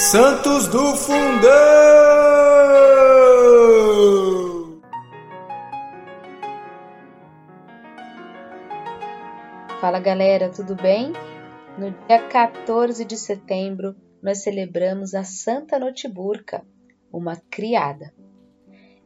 Santos do Fundão! Fala galera, tudo bem? No dia 14 de setembro, nós celebramos a Santa Notiburca, uma criada.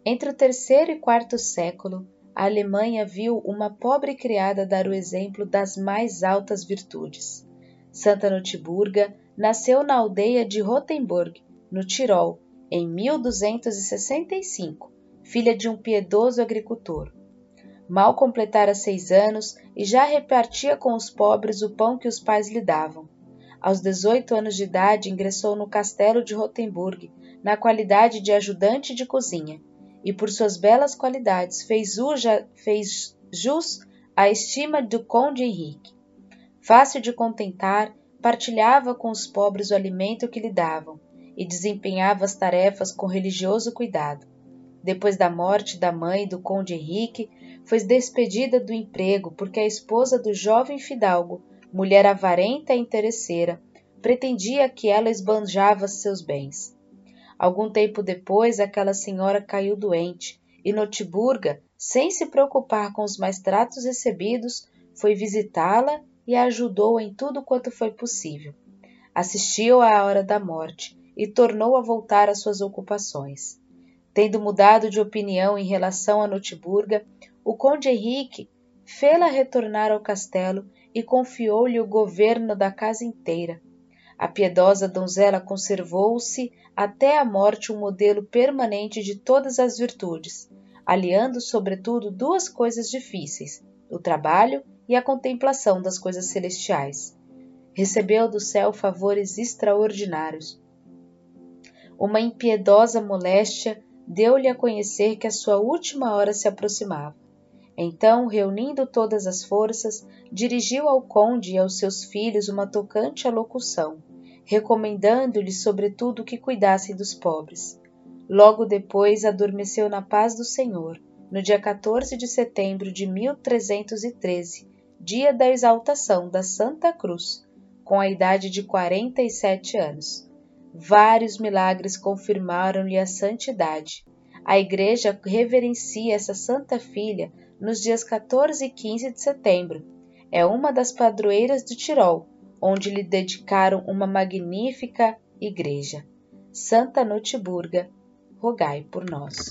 Entre o terceiro e quarto século, a Alemanha viu uma pobre criada dar o exemplo das mais altas virtudes. Santa Notiburga nasceu na aldeia de Rotenburg, no Tirol, em 1265, filha de um piedoso agricultor. Mal completara seis anos e já repartia com os pobres o pão que os pais lhe davam. Aos 18 anos de idade, ingressou no castelo de Rotenburg, na qualidade de ajudante de cozinha e por suas belas qualidades fez, uja, fez jus à estima do conde Henrique. Fácil de contentar, partilhava com os pobres o alimento que lhe davam e desempenhava as tarefas com religioso cuidado. Depois da morte da mãe do conde Henrique, foi despedida do emprego porque a esposa do jovem fidalgo, mulher avarenta e interesseira, pretendia que ela esbanjava seus bens. Algum tempo depois, aquela senhora caiu doente e Notiburga, sem se preocupar com os mais tratos recebidos, foi visitá-la e a ajudou em tudo quanto foi possível. Assistiu à hora da morte e tornou a voltar às suas ocupações. Tendo mudado de opinião em relação a Notiburga, o conde Henrique fê-la retornar ao castelo e confiou-lhe o governo da casa inteira, a piedosa donzela conservou-se até a morte um modelo permanente de todas as virtudes, aliando sobretudo duas coisas difíceis: o trabalho e a contemplação das coisas celestiais. Recebeu do céu favores extraordinários. Uma impiedosa moléstia deu-lhe a conhecer que a sua última hora se aproximava. Então, reunindo todas as forças, dirigiu ao conde e aos seus filhos uma tocante alocução recomendando-lhes sobretudo que cuidassem dos pobres. Logo depois adormeceu na paz do Senhor, no dia 14 de setembro de 1313, dia da exaltação da Santa Cruz, com a idade de 47 anos. Vários milagres confirmaram-lhe a santidade. A Igreja reverencia essa Santa Filha nos dias 14 e 15 de setembro. É uma das padroeiras do Tirol onde lhe dedicaram uma magnífica igreja. Santa Notiburga, rogai por nós.